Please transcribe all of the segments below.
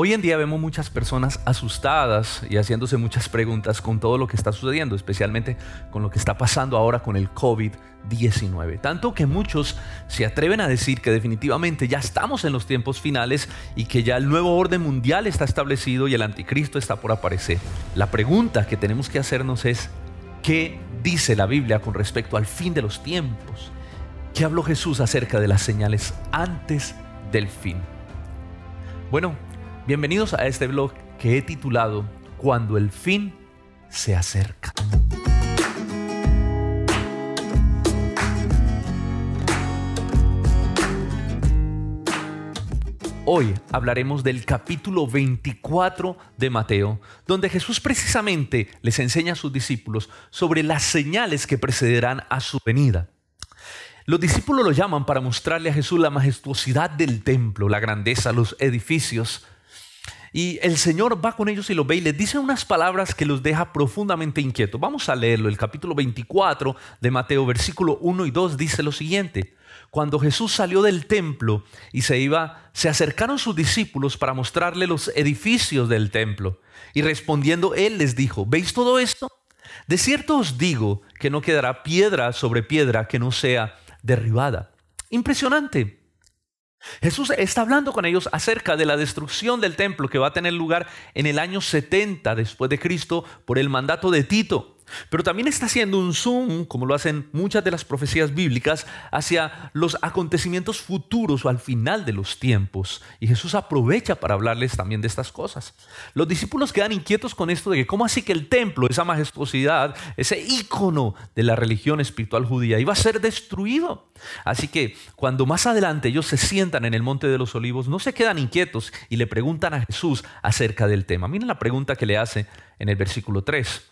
Hoy en día vemos muchas personas asustadas y haciéndose muchas preguntas con todo lo que está sucediendo, especialmente con lo que está pasando ahora con el COVID-19. Tanto que muchos se atreven a decir que definitivamente ya estamos en los tiempos finales y que ya el nuevo orden mundial está establecido y el anticristo está por aparecer. La pregunta que tenemos que hacernos es, ¿qué dice la Biblia con respecto al fin de los tiempos? ¿Qué habló Jesús acerca de las señales antes del fin? Bueno, Bienvenidos a este blog que he titulado Cuando el fin se acerca. Hoy hablaremos del capítulo 24 de Mateo, donde Jesús precisamente les enseña a sus discípulos sobre las señales que precederán a su venida. Los discípulos lo llaman para mostrarle a Jesús la majestuosidad del templo, la grandeza, los edificios, y el Señor va con ellos y los ve y les dice unas palabras que los deja profundamente inquietos. Vamos a leerlo. El capítulo 24 de Mateo, versículo 1 y 2 dice lo siguiente. Cuando Jesús salió del templo y se iba, se acercaron sus discípulos para mostrarle los edificios del templo. Y respondiendo él les dijo, ¿veis todo esto? De cierto os digo que no quedará piedra sobre piedra que no sea derribada. Impresionante. Jesús está hablando con ellos acerca de la destrucción del templo que va a tener lugar en el año 70 después de Cristo por el mandato de Tito. Pero también está haciendo un zoom, como lo hacen muchas de las profecías bíblicas, hacia los acontecimientos futuros o al final de los tiempos. Y Jesús aprovecha para hablarles también de estas cosas. Los discípulos quedan inquietos con esto de que cómo así que el templo, esa majestuosidad, ese ícono de la religión espiritual judía, iba a ser destruido. Así que cuando más adelante ellos se sientan en el monte de los olivos, no se quedan inquietos y le preguntan a Jesús acerca del tema. Miren la pregunta que le hace en el versículo 3.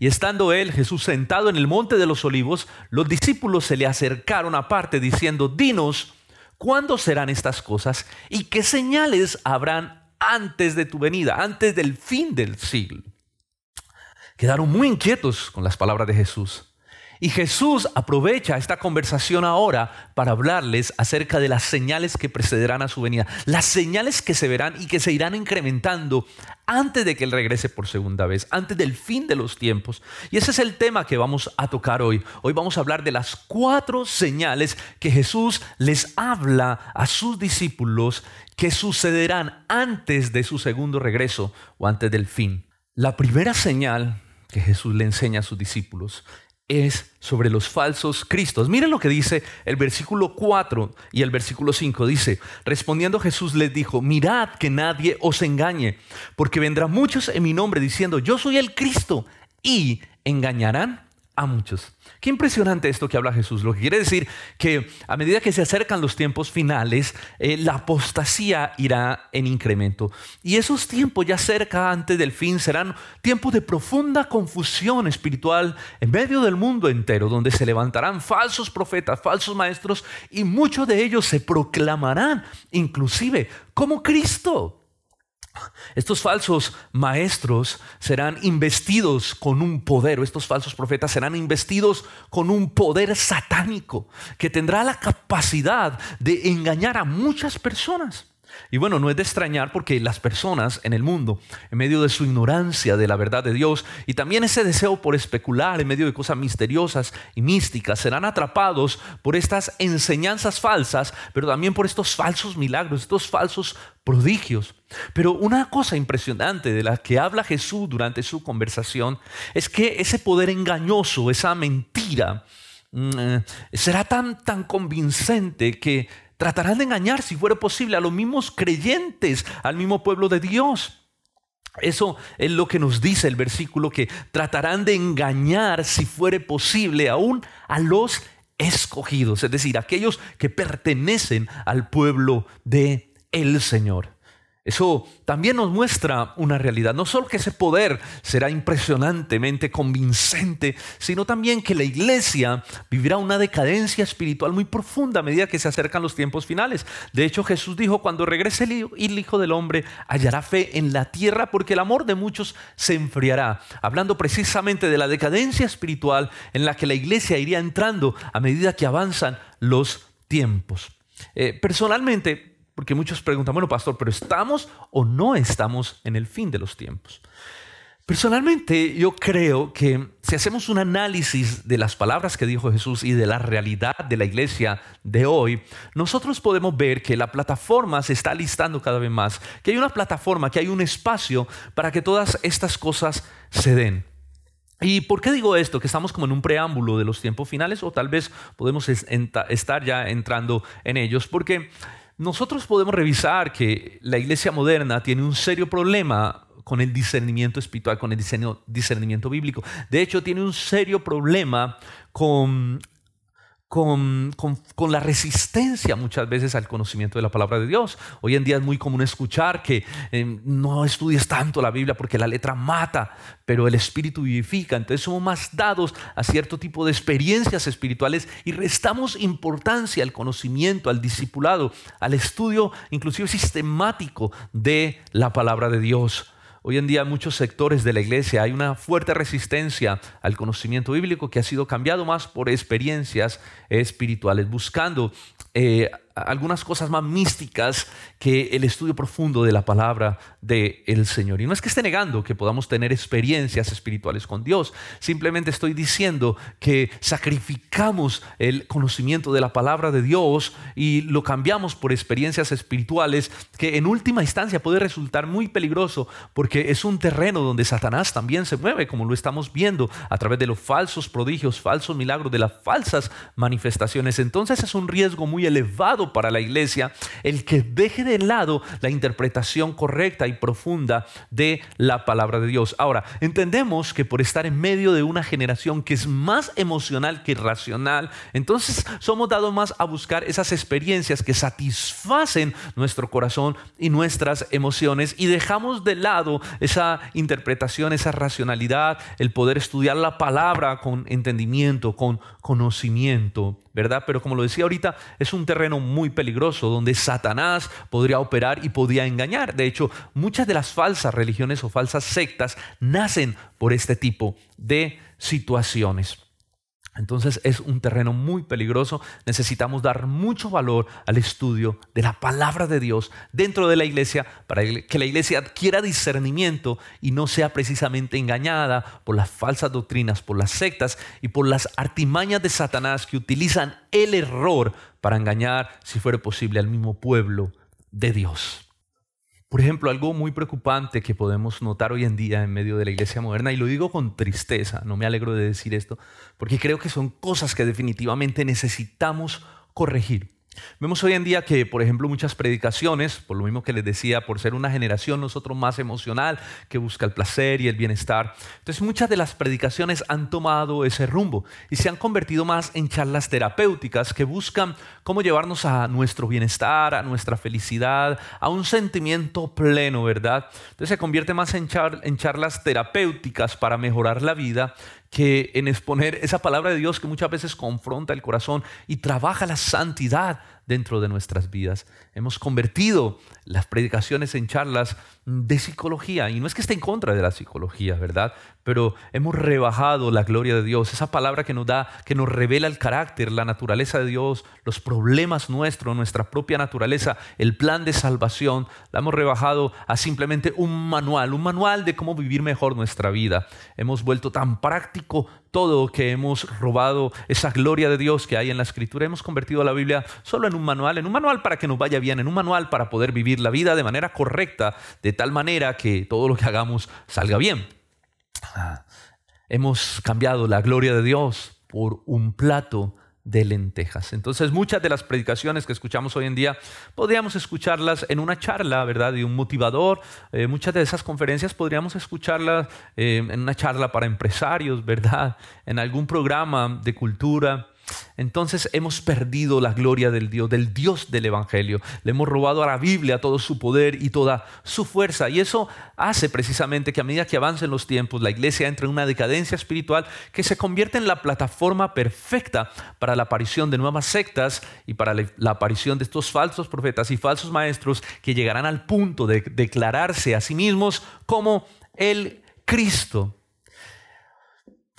Y estando él, Jesús, sentado en el monte de los olivos, los discípulos se le acercaron aparte diciendo, dinos, ¿cuándo serán estas cosas? ¿Y qué señales habrán antes de tu venida, antes del fin del siglo? Quedaron muy inquietos con las palabras de Jesús. Y Jesús aprovecha esta conversación ahora para hablarles acerca de las señales que precederán a su venida, las señales que se verán y que se irán incrementando antes de que Él regrese por segunda vez, antes del fin de los tiempos. Y ese es el tema que vamos a tocar hoy. Hoy vamos a hablar de las cuatro señales que Jesús les habla a sus discípulos que sucederán antes de su segundo regreso o antes del fin. La primera señal que Jesús le enseña a sus discípulos es sobre los falsos cristos. Miren lo que dice el versículo 4 y el versículo 5. Dice, respondiendo Jesús les dijo, mirad que nadie os engañe, porque vendrán muchos en mi nombre diciendo, yo soy el Cristo, y engañarán a muchos. Qué impresionante esto que habla Jesús. Lo que quiere decir que a medida que se acercan los tiempos finales, eh, la apostasía irá en incremento. Y esos tiempos ya cerca antes del fin serán tiempos de profunda confusión espiritual en medio del mundo entero, donde se levantarán falsos profetas, falsos maestros, y muchos de ellos se proclamarán inclusive como Cristo. Estos falsos maestros serán investidos con un poder, o estos falsos profetas serán investidos con un poder satánico que tendrá la capacidad de engañar a muchas personas. Y bueno, no es de extrañar porque las personas en el mundo, en medio de su ignorancia de la verdad de Dios y también ese deseo por especular en medio de cosas misteriosas y místicas, serán atrapados por estas enseñanzas falsas, pero también por estos falsos milagros, estos falsos prodigios. Pero una cosa impresionante de la que habla Jesús durante su conversación es que ese poder engañoso, esa mentira, mm, eh, será tan, tan convincente que Tratarán de engañar, si fuera posible, a los mismos creyentes, al mismo pueblo de Dios. Eso es lo que nos dice el versículo, que tratarán de engañar, si fuere posible, aún a los escogidos, es decir, aquellos que pertenecen al pueblo de el Señor. Eso también nos muestra una realidad, no solo que ese poder será impresionantemente convincente, sino también que la iglesia vivirá una decadencia espiritual muy profunda a medida que se acercan los tiempos finales. De hecho, Jesús dijo, cuando regrese el Hijo del Hombre, hallará fe en la tierra porque el amor de muchos se enfriará. Hablando precisamente de la decadencia espiritual en la que la iglesia iría entrando a medida que avanzan los tiempos. Eh, personalmente, Porque muchos preguntan, bueno, pastor, pero ¿estamos o no estamos en el fin de los tiempos? Personalmente yo creo que si hacemos un análisis de las palabras que dijo Jesús y de la realidad de la iglesia de hoy, nosotros podemos ver que la plataforma se está listando cada vez más, que hay una plataforma, que hay un espacio para que todas estas cosas se den. ¿Y por qué digo esto? Que estamos como en un preámbulo de los tiempos finales o tal vez podemos estar ya entrando en ellos, porque nosotros podemos revisar que la iglesia moderna tiene un serio problema con el discernimiento espiritual, con el discernimiento bíblico. De hecho, tiene un serio problema con con, la resistencia muchas veces al conocimiento de la palabra de Dios. Hoy en día es muy común escuchar que eh, no estudies tanto la Biblia porque la letra mata, pero el espíritu vivifica. Entonces somos más dados a cierto tipo de experiencias espirituales y restamos importancia al conocimiento, al discipulado, al estudio inclusive sistemático de la palabra de Dios. Hoy en día en muchos sectores de la iglesia hay una fuerte resistencia al conocimiento bíblico que ha sido cambiado más por experiencias espirituales, buscando eh, algunas cosas más místicas que el estudio profundo de la palabra del el Señor. Y no es que esté negando que podamos tener experiencias espirituales con Dios, simplemente estoy diciendo que sacrificamos el conocimiento de la palabra de Dios y lo cambiamos por experiencias espirituales que en última instancia puede resultar muy peligroso porque es un terreno donde Satanás también se mueve, como lo estamos viendo a través de los falsos prodigios, falsos milagros, de las falsas manifestaciones. Entonces es un riesgo muy elevado para la iglesia el que deje de lado la interpretación correcta y profunda de la palabra de Dios. Ahora, entendemos que por estar en medio de una generación que es más emocional que racional, entonces somos dados más a buscar esas experiencias que satisfacen nuestro corazón y nuestras emociones y dejamos de lado esa interpretación, esa racionalidad, el poder estudiar la palabra con entendimiento, con conocimiento. ¿Verdad? Pero como lo decía ahorita, es un terreno muy peligroso donde Satanás podría operar y podía engañar. De hecho, muchas de las falsas religiones o falsas sectas nacen por este tipo de situaciones. Entonces es un terreno muy peligroso. Necesitamos dar mucho valor al estudio de la palabra de Dios dentro de la iglesia para que la iglesia adquiera discernimiento y no sea precisamente engañada por las falsas doctrinas, por las sectas y por las artimañas de Satanás que utilizan el error para engañar, si fuera posible, al mismo pueblo de Dios. Por ejemplo, algo muy preocupante que podemos notar hoy en día en medio de la iglesia moderna, y lo digo con tristeza, no me alegro de decir esto, porque creo que son cosas que definitivamente necesitamos corregir. Vemos hoy en día que, por ejemplo, muchas predicaciones, por lo mismo que les decía, por ser una generación nosotros más emocional, que busca el placer y el bienestar, entonces muchas de las predicaciones han tomado ese rumbo y se han convertido más en charlas terapéuticas que buscan cómo llevarnos a nuestro bienestar, a nuestra felicidad, a un sentimiento pleno, ¿verdad? Entonces se convierte más en, en charlas terapéuticas para mejorar la vida que en exponer esa palabra de Dios que muchas veces confronta el corazón y trabaja la santidad dentro de nuestras vidas. Hemos convertido las predicaciones en charlas de psicología. Y no es que esté en contra de la psicología, ¿verdad? Pero hemos rebajado la gloria de Dios, esa palabra que nos da, que nos revela el carácter, la naturaleza de Dios, los problemas nuestros, nuestra propia naturaleza, el plan de salvación, la hemos rebajado a simplemente un manual, un manual de cómo vivir mejor nuestra vida. Hemos vuelto tan práctico todo que hemos robado esa gloria de Dios que hay en la escritura. Hemos convertido la Biblia solo en un manual, en un manual para que nos vaya bien, en un manual para poder vivir la vida de manera correcta, de tal manera que todo lo que hagamos salga bien. Hemos cambiado la gloria de Dios por un plato de lentejas. Entonces muchas de las predicaciones que escuchamos hoy en día podríamos escucharlas en una charla, ¿verdad? De un motivador. Eh, muchas de esas conferencias podríamos escucharlas eh, en una charla para empresarios, ¿verdad? En algún programa de cultura. Entonces hemos perdido la gloria del Dios, del Dios del Evangelio. Le hemos robado a la Biblia todo su poder y toda su fuerza. Y eso hace precisamente que a medida que avancen los tiempos, la iglesia entre en una decadencia espiritual que se convierte en la plataforma perfecta para la aparición de nuevas sectas y para la aparición de estos falsos profetas y falsos maestros que llegarán al punto de declararse a sí mismos como el Cristo.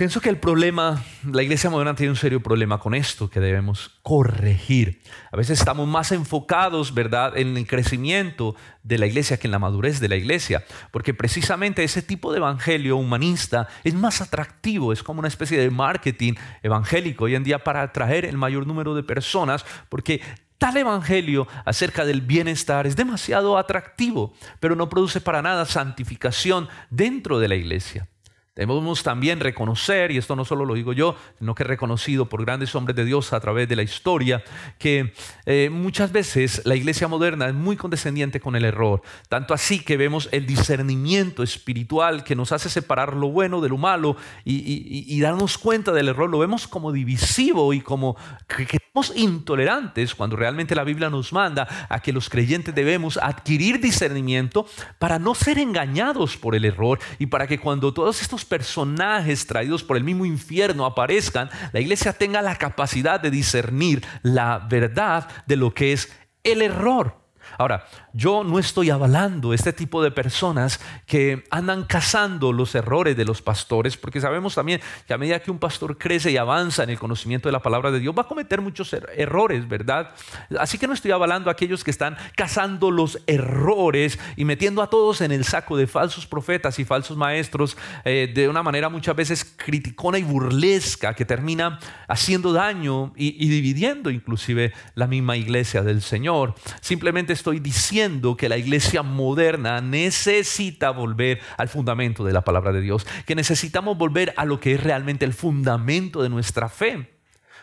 Pienso que el problema, la iglesia moderna tiene un serio problema con esto que debemos corregir. A veces estamos más enfocados, ¿verdad?, en el crecimiento de la iglesia que en la madurez de la iglesia, porque precisamente ese tipo de evangelio humanista es más atractivo, es como una especie de marketing evangélico hoy en día para atraer el mayor número de personas, porque Tal evangelio acerca del bienestar es demasiado atractivo, pero no produce para nada santificación dentro de la iglesia. Debemos también reconocer, y esto no solo lo digo yo, sino que reconocido por grandes hombres de Dios a través de la historia, que eh, muchas veces la iglesia moderna es muy condescendiente con el error. Tanto así que vemos el discernimiento espiritual que nos hace separar lo bueno de lo malo y, darnos cuenta del error. Lo vemos como divisivo y como que somos intolerantes cuando realmente la Biblia nos manda a que los creyentes debemos adquirir discernimiento para no ser engañados por el error y para que cuando todos estos personajes traídos por el mismo infierno aparezcan, la iglesia tenga la capacidad de discernir la verdad de lo que es el error. Ahora, yo no estoy avalando este tipo de personas que andan cazando los errores de los pastores, porque sabemos también que a medida que un pastor crece y avanza en el conocimiento de la palabra de Dios, va a cometer muchos er-, errores, ¿verdad? Así que no estoy avalando a aquellos que están cazando los errores y metiendo a todos en el saco de falsos profetas y falsos maestros eh, de una manera muchas veces criticona y burlesca que termina haciendo daño y, y dividiendo inclusive la misma iglesia del Señor. Simplemente estoy diciendo que la iglesia moderna necesita volver al fundamento de la palabra de Dios, que necesitamos volver a lo que es realmente el fundamento de nuestra fe,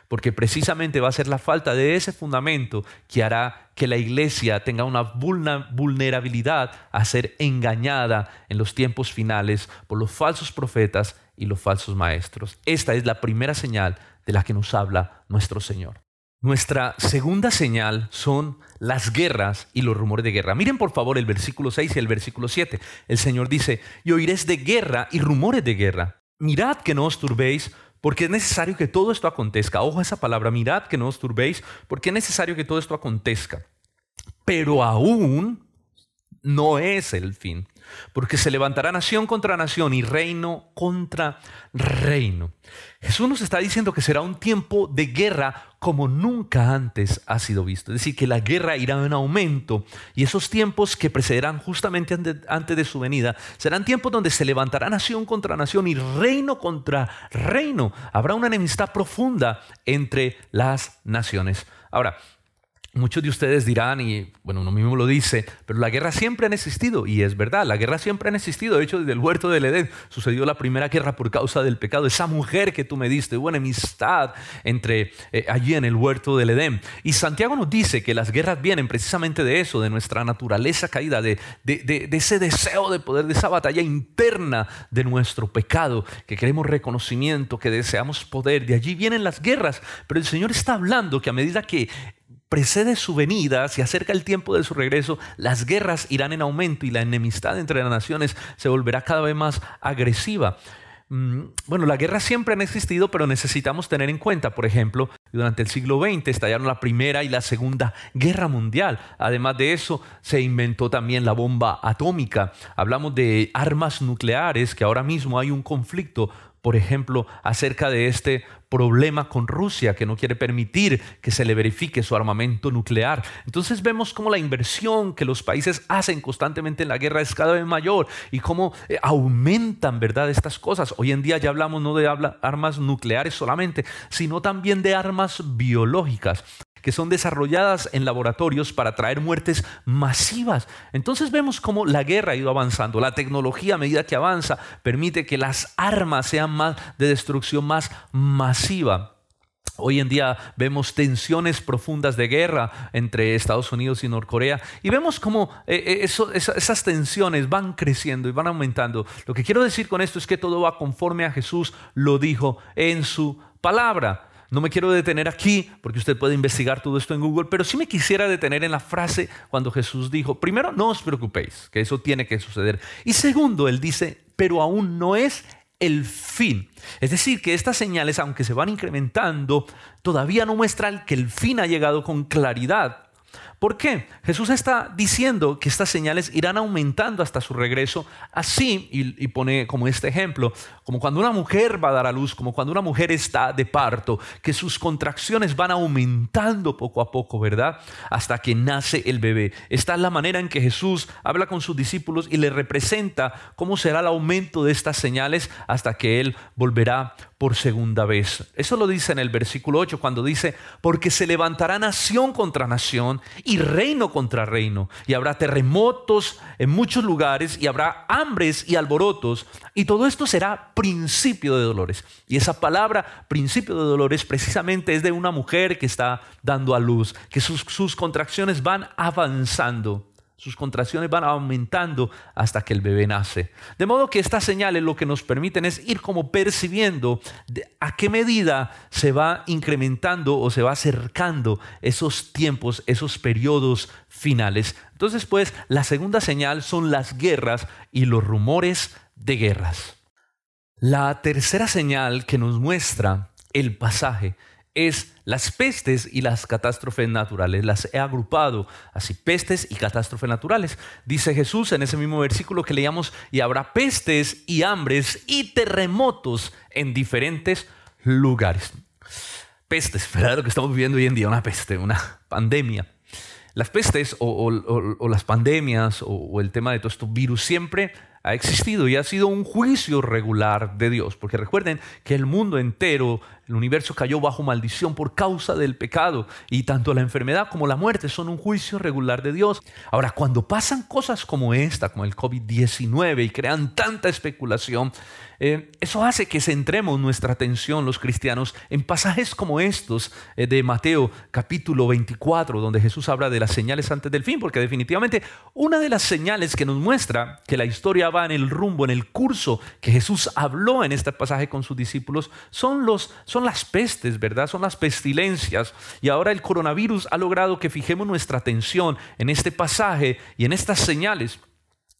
porque precisamente va a ser la falta de ese fundamento que hará que la iglesia tenga una vulnerabilidad a ser engañada en los tiempos finales por los falsos profetas y los falsos maestros. Esta es la primera señal de la que nos habla nuestro Señor. Nuestra segunda señal son las guerras y los rumores de guerra. Miren por favor el versículo 6 y el versículo 7. El Señor dice, y oiréis de guerra y rumores de guerra. Mirad que no os turbéis, porque es necesario que todo esto acontezca. Ojo a esa palabra, mirad que no os turbéis, porque es necesario que todo esto acontezca. Pero aún no es el fin, porque se levantará nación contra nación y reino contra reino. Jesús nos está diciendo que será un tiempo de guerra como nunca antes ha sido visto. Es decir, que la guerra irá en aumento y esos tiempos que precederán justamente antes de su venida serán tiempos donde se levantará nación contra nación y reino contra reino. Habrá una enemistad profunda entre las naciones. Ahora, Muchos de ustedes dirán, y bueno, uno mismo lo dice, pero la guerra siempre ha existido, y es verdad, la guerra siempre ha existido. De hecho, desde el huerto del Edén sucedió la primera guerra por causa del pecado. Esa mujer que tú me diste, hubo una amistad entre eh, allí en el huerto del Edén. Y Santiago nos dice que las guerras vienen precisamente de eso, de nuestra naturaleza caída, de, de ese deseo de poder, de esa batalla interna de nuestro pecado, que queremos reconocimiento, que deseamos poder. De allí vienen las guerras. Pero el Señor está hablando que a medida que precede su venida, se acerca el tiempo de su regreso, las guerras irán en aumento y la enemistad entre las naciones se volverá cada vez más agresiva. Mm, bueno, la guerra siempre han existido, pero necesitamos tener en cuenta, por ejemplo, durante el siglo XX estallaron la Primera y la Segunda Guerra Mundial. Además de eso, se inventó también la bomba atómica. Hablamos de armas nucleares, que ahora mismo hay un conflicto por ejemplo, acerca de este problema con Rusia, que no quiere permitir que se le verifique su armamento nuclear. Entonces vemos cómo la inversión que los países hacen constantemente en la guerra es cada vez mayor y cómo eh, aumentan, ¿verdad?, estas cosas. Hoy en día ya hablamos no de armas nucleares solamente, sino también de armas biológicas que son desarrolladas en laboratorios para traer muertes masivas. Entonces vemos cómo la guerra ha ido avanzando. La tecnología a medida que avanza permite que las armas sean más de destrucción más masiva. Hoy en día vemos tensiones profundas de guerra entre Estados Unidos y Norcorea y vemos cómo eh, eh, esas tensiones van creciendo y van aumentando. Lo que quiero decir con esto es que todo va conforme a Jesús lo dijo en su palabra. No me quiero detener aquí porque usted puede investigar todo esto en Google, pero sí me quisiera detener en la frase cuando Jesús dijo, primero, no os preocupéis, que eso tiene que suceder. Y segundo, él dice, pero aún no es el fin. Es decir, que estas señales, aunque se van incrementando, todavía no muestran que el fin ha llegado con claridad. ¿Por qué? Jesús está diciendo que estas señales irán aumentando hasta su regreso, así, y, pone como este ejemplo, como cuando una mujer va a dar a luz, como cuando una mujer está de parto, que sus contracciones van aumentando poco a poco, ¿verdad? Hasta que nace el bebé. Esta es la manera en que Jesús habla con sus discípulos y le representa cómo será el aumento de estas señales hasta que Él volverá por segunda vez. Eso lo dice en el versículo 8 cuando dice, porque se levantará nación contra nación y reino contra reino, y habrá terremotos en muchos lugares y habrá hambres y alborotos, y todo esto será principio de dolores. Y esa palabra principio de dolores precisamente es de una mujer que está dando a luz, que sus, sus contracciones van avanzando. Sus contracciones van aumentando hasta que el bebé nace. De modo que estas señales lo que nos permiten es ir como percibiendo a qué medida se va incrementando o se va acercando esos tiempos, esos periodos finales. Entonces, pues, la segunda señal son las guerras y los rumores de guerras. La tercera señal que nos muestra el pasaje es las pestes y las catástrofes naturales. Las he agrupado así, pestes y catástrofes naturales. Dice Jesús en ese mismo versículo que leíamos, y habrá pestes y hambres y terremotos en diferentes lugares. Pestes, ¿verdad? Lo que estamos viviendo hoy en día, una peste, una pandemia. Las pestes o, las pandemias o, el tema de todos estos virus siempre ha existido y ha sido un juicio regular de Dios. Porque recuerden que el mundo entero, el universo cayó bajo maldición por causa del pecado y tanto la enfermedad como la muerte son un juicio regular de Dios. Ahora, cuando pasan cosas como esta, como el COVID-19 y crean tanta especulación, eh, eso hace que centremos nuestra atención los cristianos en pasajes como estos eh, de Mateo capítulo 24, donde Jesús habla de las señales antes del fin, porque definitivamente una de las señales que nos muestra que la historia va en el rumbo, en el curso que Jesús habló en este pasaje con sus discípulos, son, los, las pestes, ¿verdad? Son las pestilencias. Y ahora el coronavirus ha logrado que fijemos nuestra atención en este pasaje y en estas señales.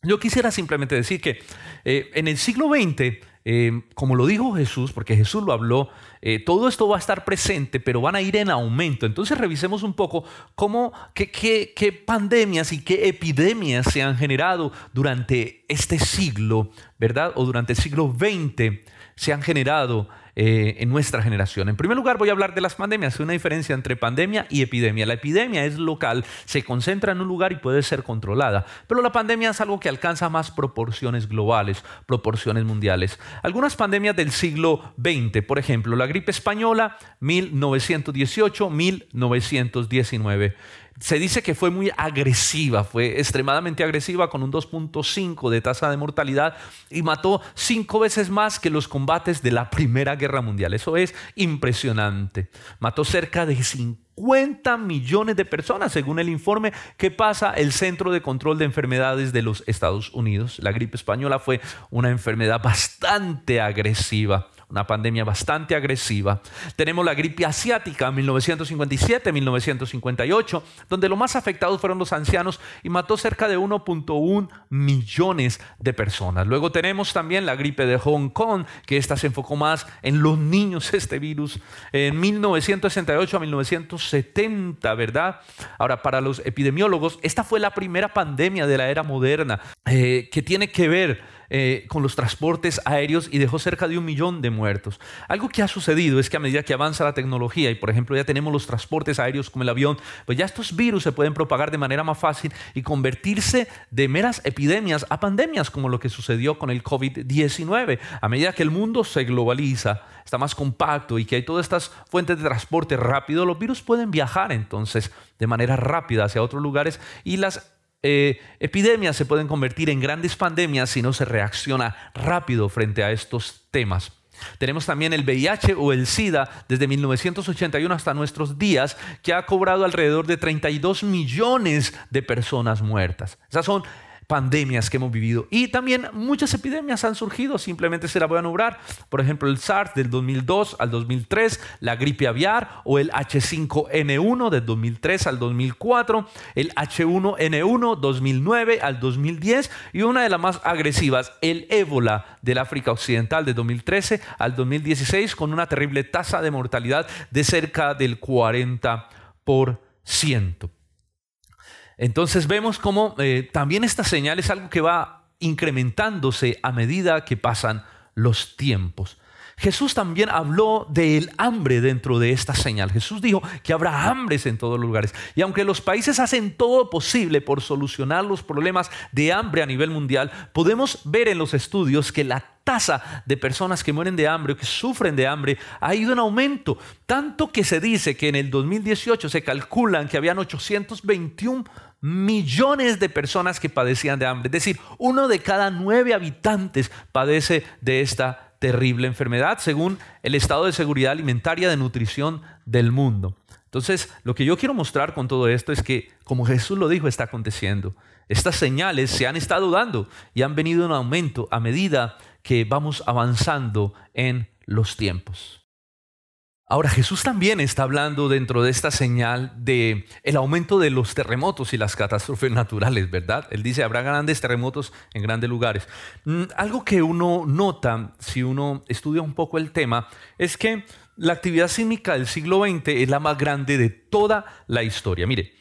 Yo quisiera simplemente decir que eh, en el siglo XX, eh, como lo dijo Jesús, porque Jesús lo habló, eh, todo esto va a estar presente, pero van a ir en aumento. Entonces revisemos un poco cómo, qué, qué pandemias y qué epidemias se han generado durante este siglo, ¿verdad? O durante el siglo XX se han generado eh, en nuestra generación. En primer lugar, voy a hablar de las pandemias. Hay una diferencia entre pandemia y epidemia. La epidemia es local, se concentra en un lugar y puede ser controlada, pero la pandemia es algo que alcanza más proporciones globales, proporciones mundiales. Algunas pandemias del siglo XX, por ejemplo, la gripe española, 1918-1919 se dice que fue muy agresiva, fue extremadamente agresiva con un 2.5 de tasa de mortalidad y mató cinco veces más que los combates de la Primera Guerra Mundial. Eso es impresionante. Mató cerca de 50 millones de personas, según el informe que pasa el Centro de Control de Enfermedades de los Estados Unidos. La gripe española fue una enfermedad bastante agresiva una pandemia bastante agresiva. Tenemos la gripe asiática 1957-1958, donde lo más afectados fueron los ancianos y mató cerca de 1.1 millones de personas. Luego tenemos también la gripe de Hong Kong, que esta se enfocó más en los niños, este virus, en 1968 a 1970, ¿verdad? Ahora, para los epidemiólogos, esta fue la primera pandemia de la era moderna eh, que tiene que ver eh, con los transportes aéreos y dejó cerca de un millón de muertos. Algo que ha sucedido es que a medida que avanza la tecnología y por ejemplo ya tenemos los transportes aéreos como el avión, pues ya estos virus se pueden propagar de manera más fácil y convertirse de meras epidemias a pandemias como lo que sucedió con el COVID-19. A medida que el mundo se globaliza, está más compacto y que hay todas estas fuentes de transporte rápido, los virus pueden viajar entonces de manera rápida hacia otros lugares y las eh, epidemias se pueden convertir en grandes pandemias si no se reacciona rápido frente a estos temas. Tenemos también el VIH o el SIDA desde 1981 hasta nuestros días, que ha cobrado alrededor de 32 millones de personas muertas. Esas son pandemias que hemos vivido. Y también muchas epidemias han surgido, simplemente se la voy a nombrar. Por ejemplo, el SARS del 2002 al 2003, la gripe aviar o el H5N1 del 2003 al 2004, el H1N1 2009 al 2010 y una de las más agresivas, el ébola del África Occidental de 2013 al 2016 con una terrible tasa de mortalidad de cerca del 40%. Entonces vemos cómo eh, también esta señal es algo que va incrementándose a medida que pasan los tiempos. Jesús también habló del hambre dentro de esta señal. Jesús dijo que habrá hambres en todos los lugares. Y aunque los países hacen todo posible por solucionar los problemas de hambre a nivel mundial, podemos ver en los estudios que la tasa de personas que mueren de hambre o que sufren de hambre ha ido en aumento. Tanto que se dice que en el 2018 se calculan que habían 821 millones de personas que padecían de hambre. Es decir, uno de cada nueve habitantes padece de esta terrible enfermedad, según el estado de seguridad alimentaria de nutrición del mundo. Entonces, lo que yo quiero mostrar con todo esto es que, como Jesús lo dijo, está aconteciendo. Estas señales se han estado dando y han venido en aumento a medida que vamos avanzando en los tiempos. Ahora Jesús también está hablando dentro de esta señal de el aumento de los terremotos y las catástrofes naturales, ¿verdad? Él dice, habrá grandes terremotos en grandes lugares. Mm, algo que uno nota si uno estudia un poco el tema es que la actividad sísmica del siglo XX es la más grande de toda la historia. Mire,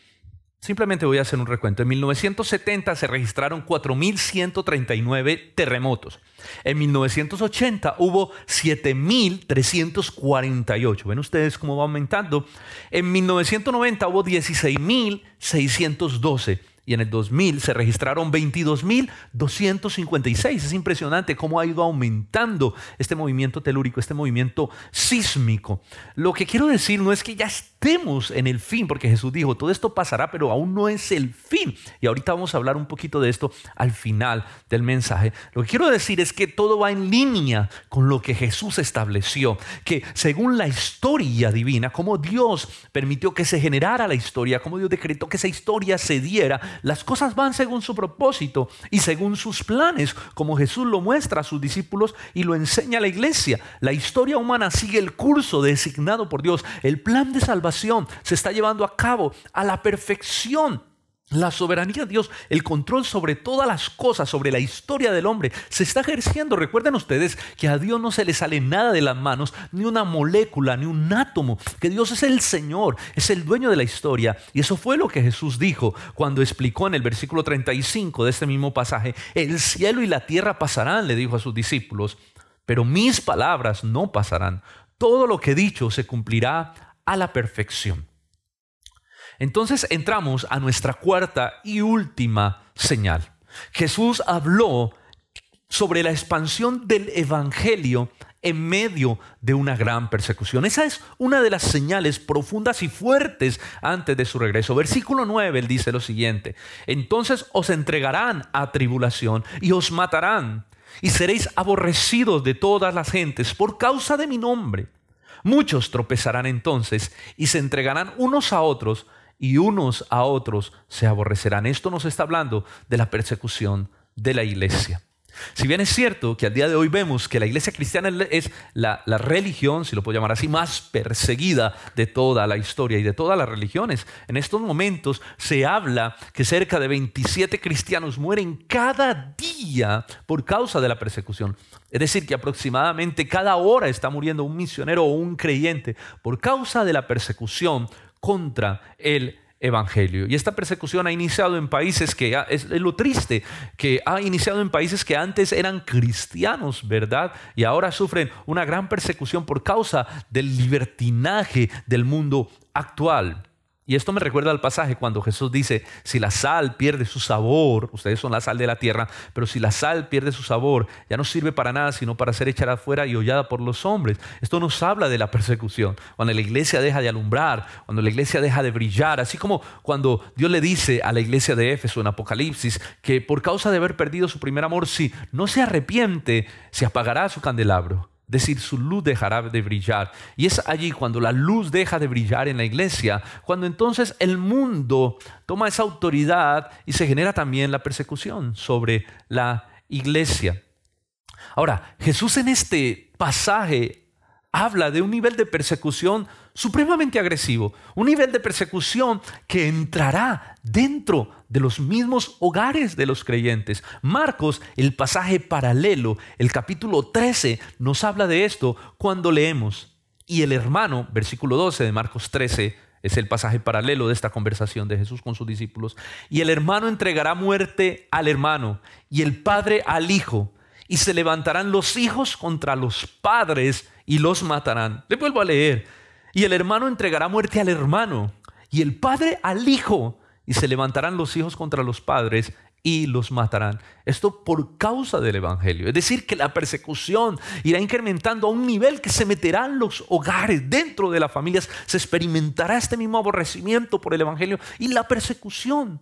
Simplemente voy a hacer un recuento. En 1970 se registraron 4.139 terremotos. En 1980 hubo 7.348. ¿Ven ustedes cómo va aumentando? En 1990 hubo 16.612 y en el 2000 se registraron 22.256. Es impresionante cómo ha ido aumentando este movimiento telúrico, este movimiento sísmico. Lo que quiero decir no es que ya estemos en el fin, porque Jesús dijo, todo esto pasará, pero aún no es el fin. Y ahorita vamos a hablar un poquito de esto al final del mensaje. Lo que quiero decir es que todo va en línea con lo que Jesús estableció, que según la historia divina, como Dios permitió que se generara la historia, como Dios decretó que esa historia se diera, las cosas van según su propósito y según sus planes, como Jesús lo muestra a sus discípulos y lo enseña a la iglesia. La historia humana sigue el curso designado por Dios. El plan de salvación se está llevando a cabo a la perfección. La soberanía de Dios, el control sobre todas las cosas, sobre la historia del hombre, se está ejerciendo. Recuerden ustedes que a Dios no se le sale nada de las manos, ni una molécula, ni un átomo, que Dios es el Señor, es el dueño de la historia. Y eso fue lo que Jesús dijo cuando explicó en el versículo 35 de este mismo pasaje, el cielo y la tierra pasarán, le dijo a sus discípulos, pero mis palabras no pasarán. Todo lo que he dicho se cumplirá a la perfección. Entonces entramos a nuestra cuarta y última señal. Jesús habló sobre la expansión del Evangelio en medio de una gran persecución. Esa es una de las señales profundas y fuertes antes de su regreso. Versículo 9, él dice lo siguiente, entonces os entregarán a tribulación y os matarán y seréis aborrecidos de todas las gentes por causa de mi nombre. Muchos tropezarán entonces y se entregarán unos a otros y unos a otros se aborrecerán. Esto nos está hablando de la persecución de la iglesia. Si bien es cierto que al día de hoy vemos que la iglesia cristiana es la, religión, si lo puedo llamar así, más perseguida de toda la historia y de todas las religiones, en estos momentos se habla que cerca de 27 cristianos mueren cada día por causa de la persecución. Es decir, que aproximadamente cada hora está muriendo un misionero o un creyente por causa de la persecución contra el evangelio. Y esta persecución ha iniciado en países que, es lo triste, que ha iniciado en países que antes eran cristianos, ¿verdad? Y ahora sufren una gran persecución por causa del libertinaje del mundo actual. Y esto me recuerda al pasaje cuando Jesús dice, si la sal pierde su sabor, ustedes son la sal de la tierra, pero si la sal pierde su sabor, ya no sirve para nada sino para ser echada afuera y hollada por los hombres. Esto nos habla de la persecución, cuando la iglesia deja de alumbrar, cuando la iglesia deja de brillar, así como cuando Dios le dice a la iglesia de Éfeso en Apocalipsis que por causa de haber perdido su primer amor, si no se arrepiente, se apagará su candelabro decir, su luz dejará de brillar. Y es allí cuando la luz deja de brillar en la iglesia, cuando entonces el mundo toma esa autoridad y se genera también la persecución sobre la iglesia. Ahora, Jesús en este pasaje habla de un nivel de persecución supremamente agresivo, un nivel de persecución que entrará dentro de los mismos hogares de los creyentes. Marcos, el pasaje paralelo, el capítulo 13, nos habla de esto cuando leemos. Y el hermano, versículo 12 de Marcos 13, Es el pasaje paralelo de esta conversación de Jesús con sus discípulos. Y el hermano entregará muerte al hermano y el padre al hijo. Y se levantarán los hijos contra los padres y los matarán. Le vuelvo a leer. Y el hermano entregará muerte al hermano y el padre al hijo. Y se levantarán los hijos contra los padres y los matarán. Esto por causa del Evangelio. Es decir, que la persecución irá incrementando a un nivel que se meterá en los hogares, dentro de las familias, se experimentará este mismo aborrecimiento por el Evangelio y la persecución.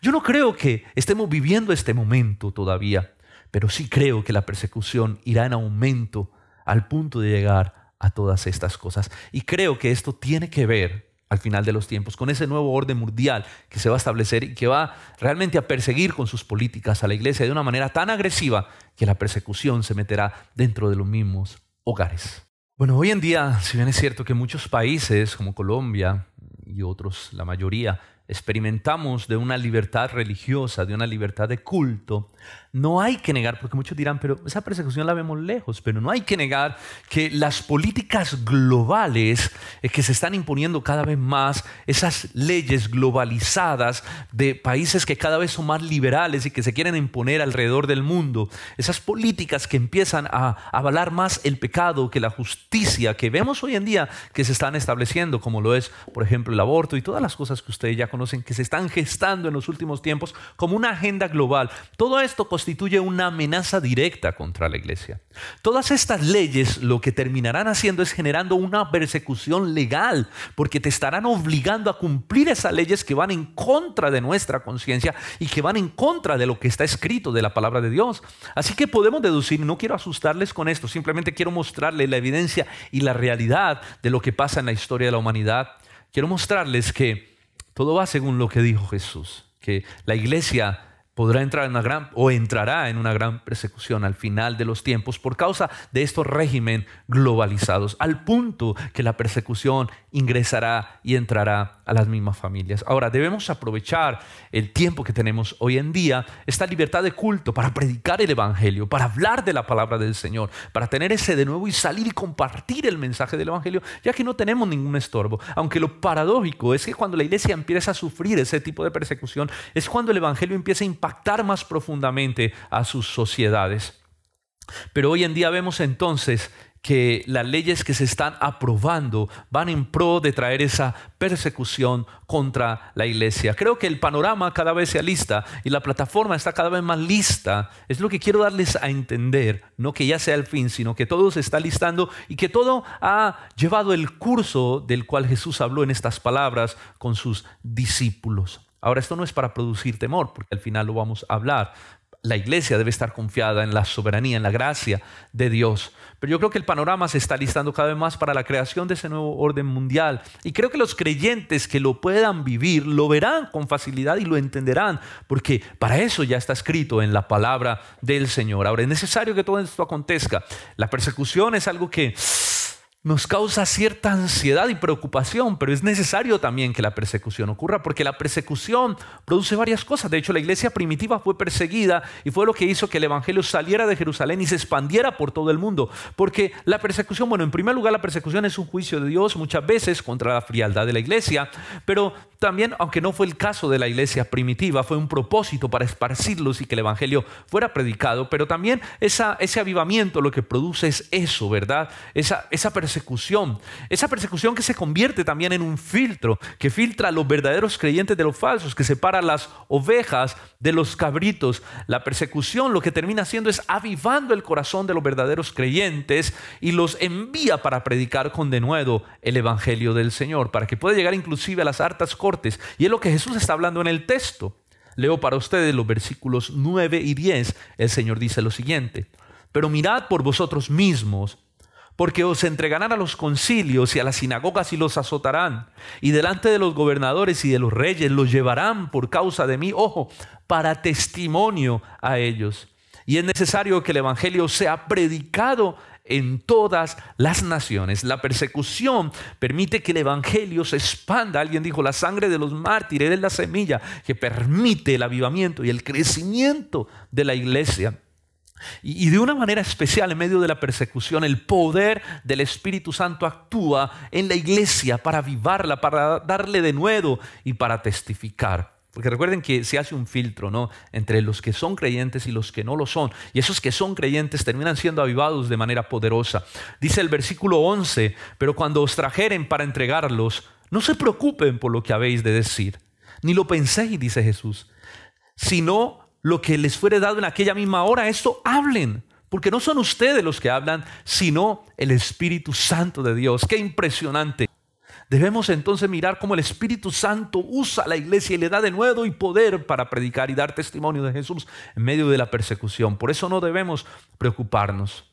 Yo no creo que estemos viviendo este momento todavía, pero sí creo que la persecución irá en aumento al punto de llegar a todas estas cosas. Y creo que esto tiene que ver al final de los tiempos, con ese nuevo orden mundial que se va a establecer y que va realmente a perseguir con sus políticas a la iglesia de una manera tan agresiva que la persecución se meterá dentro de los mismos hogares. Bueno, hoy en día, si bien es cierto que muchos países como Colombia y otros, la mayoría, experimentamos de una libertad religiosa, de una libertad de culto, no hay que negar, porque muchos dirán, pero esa persecución la vemos lejos, pero no hay que negar que las políticas globales eh, que se están imponiendo cada vez más, esas leyes globalizadas de países que cada vez son más liberales y que se quieren imponer alrededor del mundo, esas políticas que empiezan a avalar más el pecado que la justicia que vemos hoy en día que se están estableciendo, como lo es, por ejemplo, el aborto y todas las cosas que ustedes ya conocen que se están gestando en los últimos tiempos como una agenda global. Todo esto constituye una amenaza directa contra la iglesia. Todas estas leyes lo que terminarán haciendo es generando una persecución legal, porque te estarán obligando a cumplir esas leyes que van en contra de nuestra conciencia y que van en contra de lo que está escrito de la palabra de Dios. Así que podemos deducir, no quiero asustarles con esto, simplemente quiero mostrarles la evidencia y la realidad de lo que pasa en la historia de la humanidad. Quiero mostrarles que todo va según lo que dijo Jesús, que la iglesia podrá entrar en una gran o entrará en una gran persecución al final de los tiempos por causa de estos régimen globalizados, al punto que la persecución ingresará y entrará a las mismas familias. Ahora, debemos aprovechar el tiempo que tenemos hoy en día, esta libertad de culto para predicar el evangelio, para hablar de la palabra del Señor, para tener ese de nuevo y salir y compartir el mensaje del evangelio, ya que no tenemos ningún estorbo. Aunque lo paradójico es que cuando la iglesia empieza a sufrir ese tipo de persecución, es cuando el evangelio empieza a impactar más profundamente a sus sociedades. Pero hoy en día vemos entonces que las leyes que se están aprobando van en pro de traer esa persecución contra la iglesia. Creo que el panorama cada vez se alista y la plataforma está cada vez más lista. Es lo que quiero darles a entender, no que ya sea el fin, sino que todo se está listando y que todo ha llevado el curso del cual Jesús habló en estas palabras con sus discípulos. Ahora, esto no es para producir temor, porque al final lo vamos a hablar. La iglesia debe estar confiada en la soberanía, en la gracia de Dios. Pero yo creo que el panorama se está listando cada vez más para la creación de ese nuevo orden mundial. Y creo que los creyentes que lo puedan vivir lo verán con facilidad y lo entenderán, porque para eso ya está escrito en la palabra del Señor. Ahora es necesario que todo esto acontezca. La persecución es algo que nos causa cierta ansiedad y preocupación, pero es necesario también que la persecución ocurra, porque la persecución produce varias cosas. De hecho, la iglesia primitiva fue perseguida y fue lo que hizo que el Evangelio saliera de Jerusalén y se expandiera por todo el mundo. Porque la persecución, bueno, en primer lugar, la persecución es un juicio de Dios muchas veces contra la frialdad de la iglesia, pero también, aunque no fue el caso de la iglesia primitiva, fue un propósito para esparcirlos y que el Evangelio fuera predicado, pero también ese avivamiento lo que produce es eso, ¿verdad? Esa, esa persecución persecución. Esa persecución que se convierte también en un filtro, que filtra a los verdaderos creyentes de los falsos, que separa las ovejas de los cabritos. La persecución lo que termina haciendo es avivando el corazón de los verdaderos creyentes y los envía para predicar con denuedo el Evangelio del Señor, para que pueda llegar inclusive a las hartas cortes. Y es lo que Jesús está hablando en el texto. Leo para ustedes los versículos 9 y 10. El Señor dice lo siguiente, pero mirad por vosotros mismos porque os entregarán a los concilios y a las sinagogas y los azotarán, y delante de los gobernadores y de los reyes los llevarán por causa de mí, ojo, para testimonio a ellos. Y es necesario que el Evangelio sea predicado en todas las naciones. La persecución permite que el Evangelio se expanda. Alguien dijo, la sangre de los mártires es la semilla que permite el avivamiento y el crecimiento de la iglesia. Y, de una manera especial en medio de la persecución, el poder del Espíritu Santo actúa en la iglesia para avivarla, para darle de nuevo y para testificar. Porque recuerden que se hace un filtro ¿no? entre los que son creyentes y los que no lo son. Y esos que son creyentes terminan siendo avivados de manera poderosa. Dice el versículo 11, pero cuando os trajeren para entregarlos, no se preocupen por lo que habéis de decir, ni lo penséis, dice Jesús, sino lo que les fuere dado en aquella misma hora, esto hablen. Porque no son ustedes los que hablan, sino el Espíritu Santo de Dios. Qué impresionante. Debemos entonces mirar cómo el Espíritu Santo usa la iglesia y le da de nuevo y poder para predicar y dar testimonio de Jesús en medio de la persecución. Por eso no debemos preocuparnos.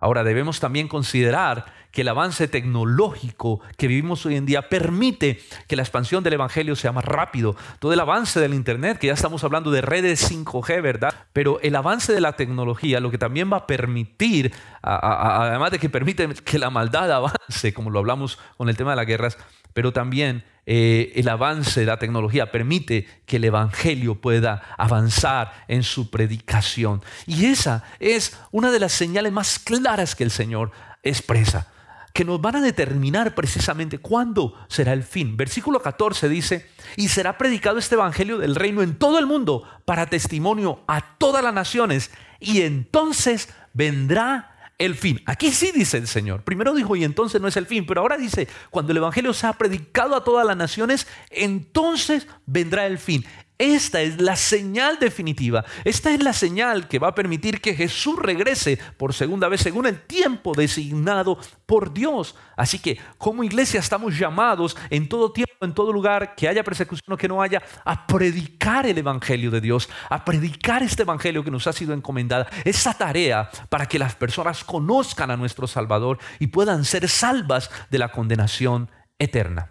Ahora debemos también considerar que el avance tecnológico que vivimos hoy en día permite que la expansión del Evangelio sea más rápido. Todo el avance del Internet, que ya estamos hablando de redes 5G, ¿verdad? Pero el avance de la tecnología lo que también va a permitir, además de que permite que la maldad avance, como lo hablamos con el tema de las guerras, pero también eh, el avance de la tecnología permite que el Evangelio pueda avanzar en su predicación. Y esa es una de las señales más claras que el Señor expresa, que nos van a determinar precisamente cuándo será el fin. Versículo 14 dice, y será predicado este Evangelio del reino en todo el mundo para testimonio a todas las naciones, y entonces vendrá el fin. Aquí sí dice el Señor. Primero dijo, y entonces no es el fin, pero ahora dice, cuando el Evangelio se ha predicado a todas las naciones, entonces vendrá el fin. Esta es la señal definitiva. Esta es la señal que va a permitir que Jesús regrese por segunda vez según el tiempo designado por Dios. Así que como iglesia estamos llamados en todo tiempo, en todo lugar, que haya persecución o que no haya, a predicar el Evangelio de Dios, a predicar este Evangelio que nos ha sido encomendada. Esa tarea para que las personas conozcan a nuestro Salvador y puedan ser salvas de la condenación eterna.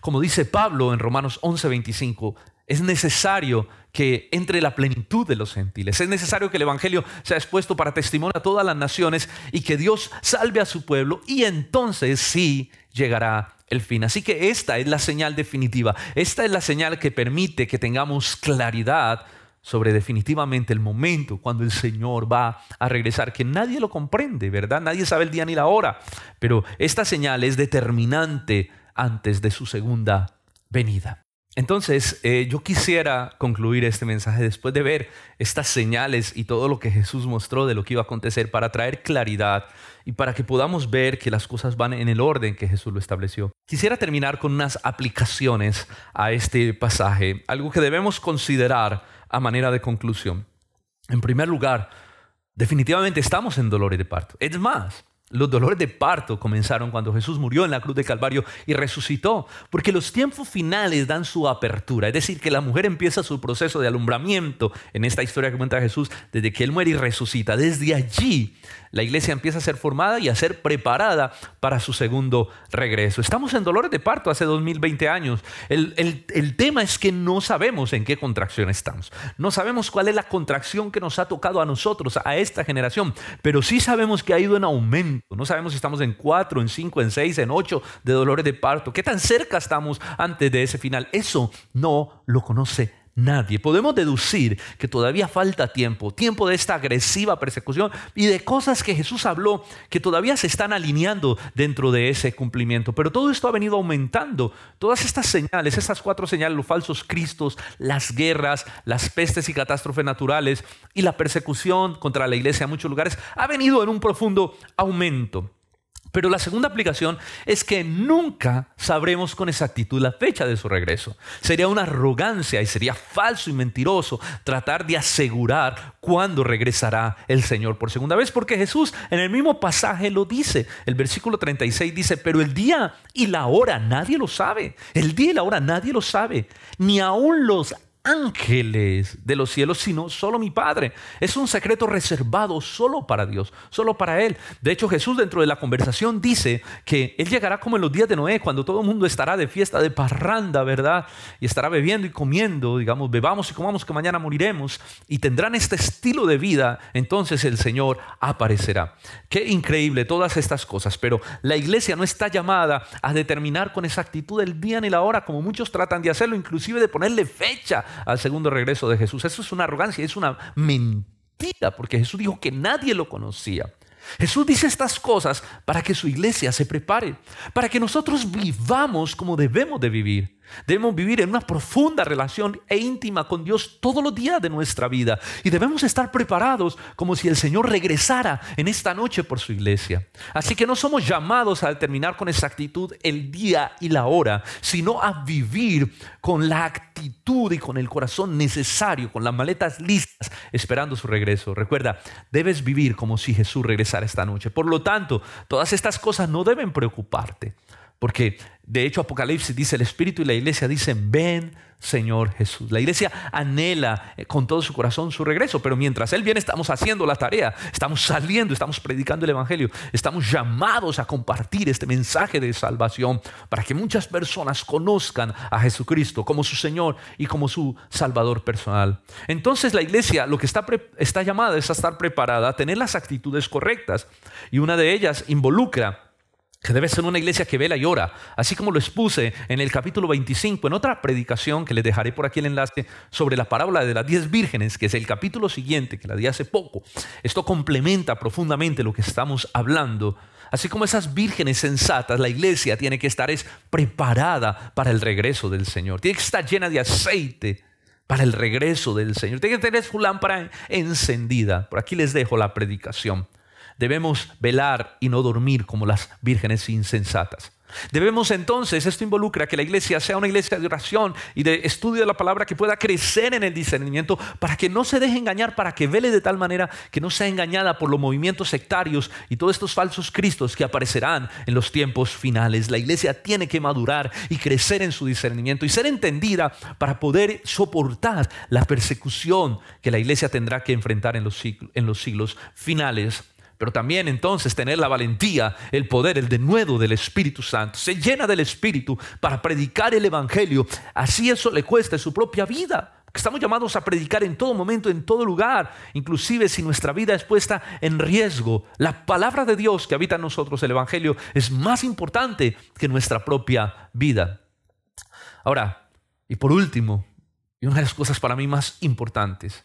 Como dice Pablo en Romanos 11:25, es necesario que entre la plenitud de los gentiles. Es necesario que el Evangelio sea expuesto para testimonio a todas las naciones y que Dios salve a su pueblo y entonces sí llegará el fin. Así que esta es la señal definitiva. Esta es la señal que permite que tengamos claridad sobre definitivamente el momento cuando el Señor va a regresar, que nadie lo comprende, ¿verdad? Nadie sabe el día ni la hora, pero esta señal es determinante antes de su segunda venida. Entonces, eh, yo quisiera concluir este mensaje después de ver estas señales y todo lo que Jesús mostró de lo que iba a acontecer para traer claridad y para que podamos ver que las cosas van en el orden que Jesús lo estableció. Quisiera terminar con unas aplicaciones a este pasaje, algo que debemos considerar a manera de conclusión. En primer lugar, definitivamente estamos en dolores de parto. Es más, los dolores de parto comenzaron cuando Jesús murió en la cruz de Calvario y resucitó, porque los tiempos finales dan su apertura, es decir, que la mujer empieza su proceso de alumbramiento en esta historia que cuenta Jesús desde que Él muere y resucita. Desde allí la iglesia empieza a ser formada y a ser preparada para su segundo regreso. Estamos en dolores de parto hace 2020 años. El, el tema es que no sabemos en qué contracción estamos. No sabemos cuál es la contracción que nos ha tocado a nosotros, a esta generación, pero sí sabemos que ha ido en aumento no sabemos si estamos en cuatro, en cinco, en seis, en ocho de dolores de parto. ¿Qué tan cerca estamos antes de ese final? Eso no lo conoce nadie. Podemos deducir que todavía falta tiempo, tiempo de esta agresiva persecución y de cosas que Jesús habló que todavía se están alineando dentro de ese cumplimiento. Pero todo esto ha venido aumentando. Todas estas señales, estas cuatro señales, los falsos cristos, las guerras, las pestes y catástrofes naturales y la persecución contra la iglesia en muchos lugares, ha venido en un profundo aumento. Pero la segunda aplicación es que nunca sabremos con exactitud la fecha de su regreso. Sería una arrogancia y sería falso y mentiroso tratar de asegurar cuándo regresará el Señor por segunda vez, porque Jesús en el mismo pasaje lo dice. El versículo 36 dice, pero el día y la hora nadie lo sabe. El día y la hora nadie lo sabe, ni aun los ángeles de los cielos, sino solo mi Padre. Es un secreto reservado solo para Dios, solo para Él. De hecho, Jesús dentro de la conversación dice que Él llegará como en los días de Noé, cuando todo el mundo estará de fiesta, de parranda, ¿verdad? Y estará bebiendo y comiendo, digamos, bebamos y comamos que mañana moriremos, y tendrán este estilo de vida, entonces el Señor aparecerá. Qué increíble todas estas cosas, pero la iglesia no está llamada a determinar con exactitud el día ni la hora, como muchos tratan de hacerlo, inclusive de ponerle fecha al segundo regreso de Jesús. Eso es una arrogancia, es una mentira porque Jesús dijo que nadie lo conocía. Jesús dice estas cosas para que su iglesia se prepare, para que nosotros vivamos como debemos de vivir. Debemos vivir en una profunda relación e íntima con Dios todos los días de nuestra vida. Y debemos estar preparados como si el Señor regresara en esta noche por su iglesia. Así que no somos llamados a determinar con exactitud el día y la hora, sino a vivir con la actitud y con el corazón necesario, con las maletas listas, esperando su regreso. Recuerda, debes vivir como si Jesús regresara esta noche. Por lo tanto, todas estas cosas no deben preocuparte. Porque de hecho Apocalipsis dice, el Espíritu y la iglesia dicen, ven Señor Jesús. La iglesia anhela eh, con todo su corazón su regreso, pero mientras Él viene estamos haciendo la tarea, estamos saliendo, estamos predicando el Evangelio, estamos llamados a compartir este mensaje de salvación para que muchas personas conozcan a Jesucristo como su Señor y como su Salvador personal. Entonces la iglesia lo que está, está llamada es a estar preparada, a tener las actitudes correctas y una de ellas involucra que debe ser una iglesia que vela y ora, así como lo expuse en el capítulo 25, en otra predicación que les dejaré por aquí el enlace sobre la parábola de las diez vírgenes, que es el capítulo siguiente, que la di hace poco. Esto complementa profundamente lo que estamos hablando. Así como esas vírgenes sensatas, la iglesia tiene que estar es preparada para el regreso del Señor. Tiene que estar llena de aceite para el regreso del Señor. Tiene que tener su lámpara encendida. Por aquí les dejo la predicación. Debemos velar y no dormir como las vírgenes insensatas. Debemos entonces, esto involucra que la iglesia sea una iglesia de oración y de estudio de la palabra que pueda crecer en el discernimiento para que no se deje engañar, para que vele de tal manera que no sea engañada por los movimientos sectarios y todos estos falsos cristos que aparecerán en los tiempos finales. La iglesia tiene que madurar y crecer en su discernimiento y ser entendida para poder soportar la persecución que la iglesia tendrá que enfrentar en los siglos, en los siglos finales pero también entonces tener la valentía, el poder, el denuedo del Espíritu Santo. Se llena del Espíritu para predicar el Evangelio. Así eso le cuesta su propia vida. Estamos llamados a predicar en todo momento, en todo lugar, inclusive si nuestra vida es puesta en riesgo. La palabra de Dios que habita en nosotros, el Evangelio, es más importante que nuestra propia vida. Ahora, y por último, y una de las cosas para mí más importantes,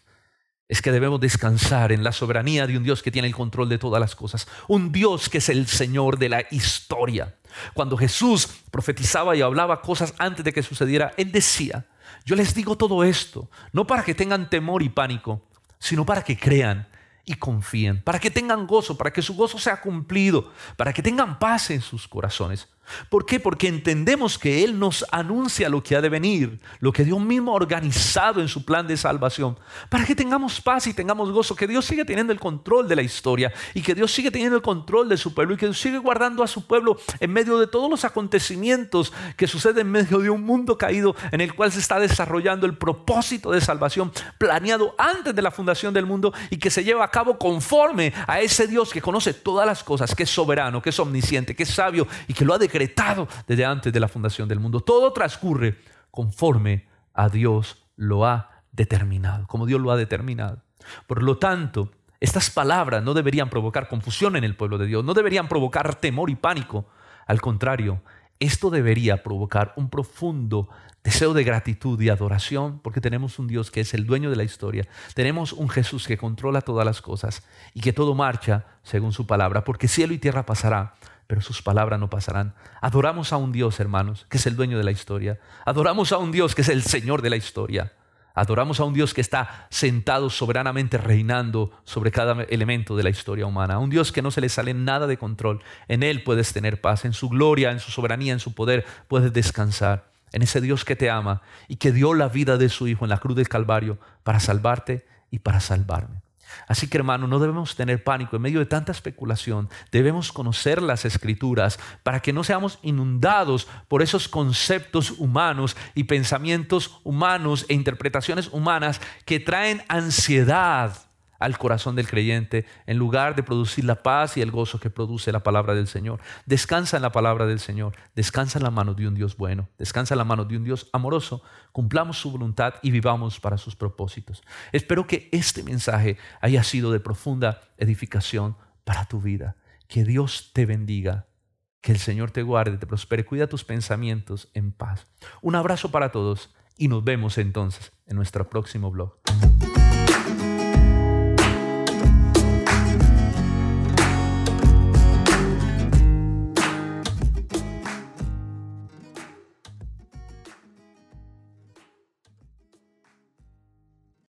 es que debemos descansar en la soberanía de un Dios que tiene el control de todas las cosas, un Dios que es el Señor de la historia. Cuando Jesús profetizaba y hablaba cosas antes de que sucediera, Él decía, yo les digo todo esto, no para que tengan temor y pánico, sino para que crean y confíen, para que tengan gozo, para que su gozo sea cumplido, para que tengan paz en sus corazones. ¿Por qué? Porque entendemos que Él nos anuncia lo que ha de venir, lo que Dios mismo ha organizado en su plan de salvación, para que tengamos paz y tengamos gozo, que Dios sigue teniendo el control de la historia y que Dios sigue teniendo el control de su pueblo y que Dios sigue guardando a su pueblo en medio de todos los acontecimientos que suceden en medio de un mundo caído en el cual se está desarrollando el propósito de salvación planeado antes de la fundación del mundo y que se lleva a cabo conforme a ese Dios que conoce todas las cosas, que es soberano, que es omnisciente, que es sabio y que lo ha decretado desde antes de la fundación del mundo. Todo transcurre conforme a Dios lo ha determinado, como Dios lo ha determinado. Por lo tanto, estas palabras no deberían provocar confusión en el pueblo de Dios, no deberían provocar temor y pánico. Al contrario, esto debería provocar un profundo deseo de gratitud y adoración porque tenemos un Dios que es el dueño de la historia. Tenemos un Jesús que controla todas las cosas y que todo marcha según su palabra, porque cielo y tierra pasará, pero sus palabras no pasarán. Adoramos a un Dios, hermanos, que es el dueño de la historia. Adoramos a un Dios que es el Señor de la historia. Adoramos a un Dios que está sentado soberanamente reinando sobre cada elemento de la historia humana. Un Dios que no se le sale nada de control. En Él puedes tener paz. En su gloria, en su soberanía, en su poder puedes descansar. En ese Dios que te ama y que dio la vida de su Hijo en la cruz del Calvario para salvarte y para salvarme. Así que hermano, no debemos tener pánico en medio de tanta especulación. Debemos conocer las escrituras para que no seamos inundados por esos conceptos humanos y pensamientos humanos e interpretaciones humanas que traen ansiedad al corazón del creyente en lugar de producir la paz y el gozo que produce la palabra del Señor. Descansa en la palabra del Señor, descansa en la mano de un Dios bueno, descansa en la mano de un Dios amoroso, cumplamos su voluntad y vivamos para sus propósitos. Espero que este mensaje haya sido de profunda edificación para tu vida. Que Dios te bendiga, que el Señor te guarde, te prospere, cuida tus pensamientos en paz. Un abrazo para todos y nos vemos entonces en nuestro próximo blog.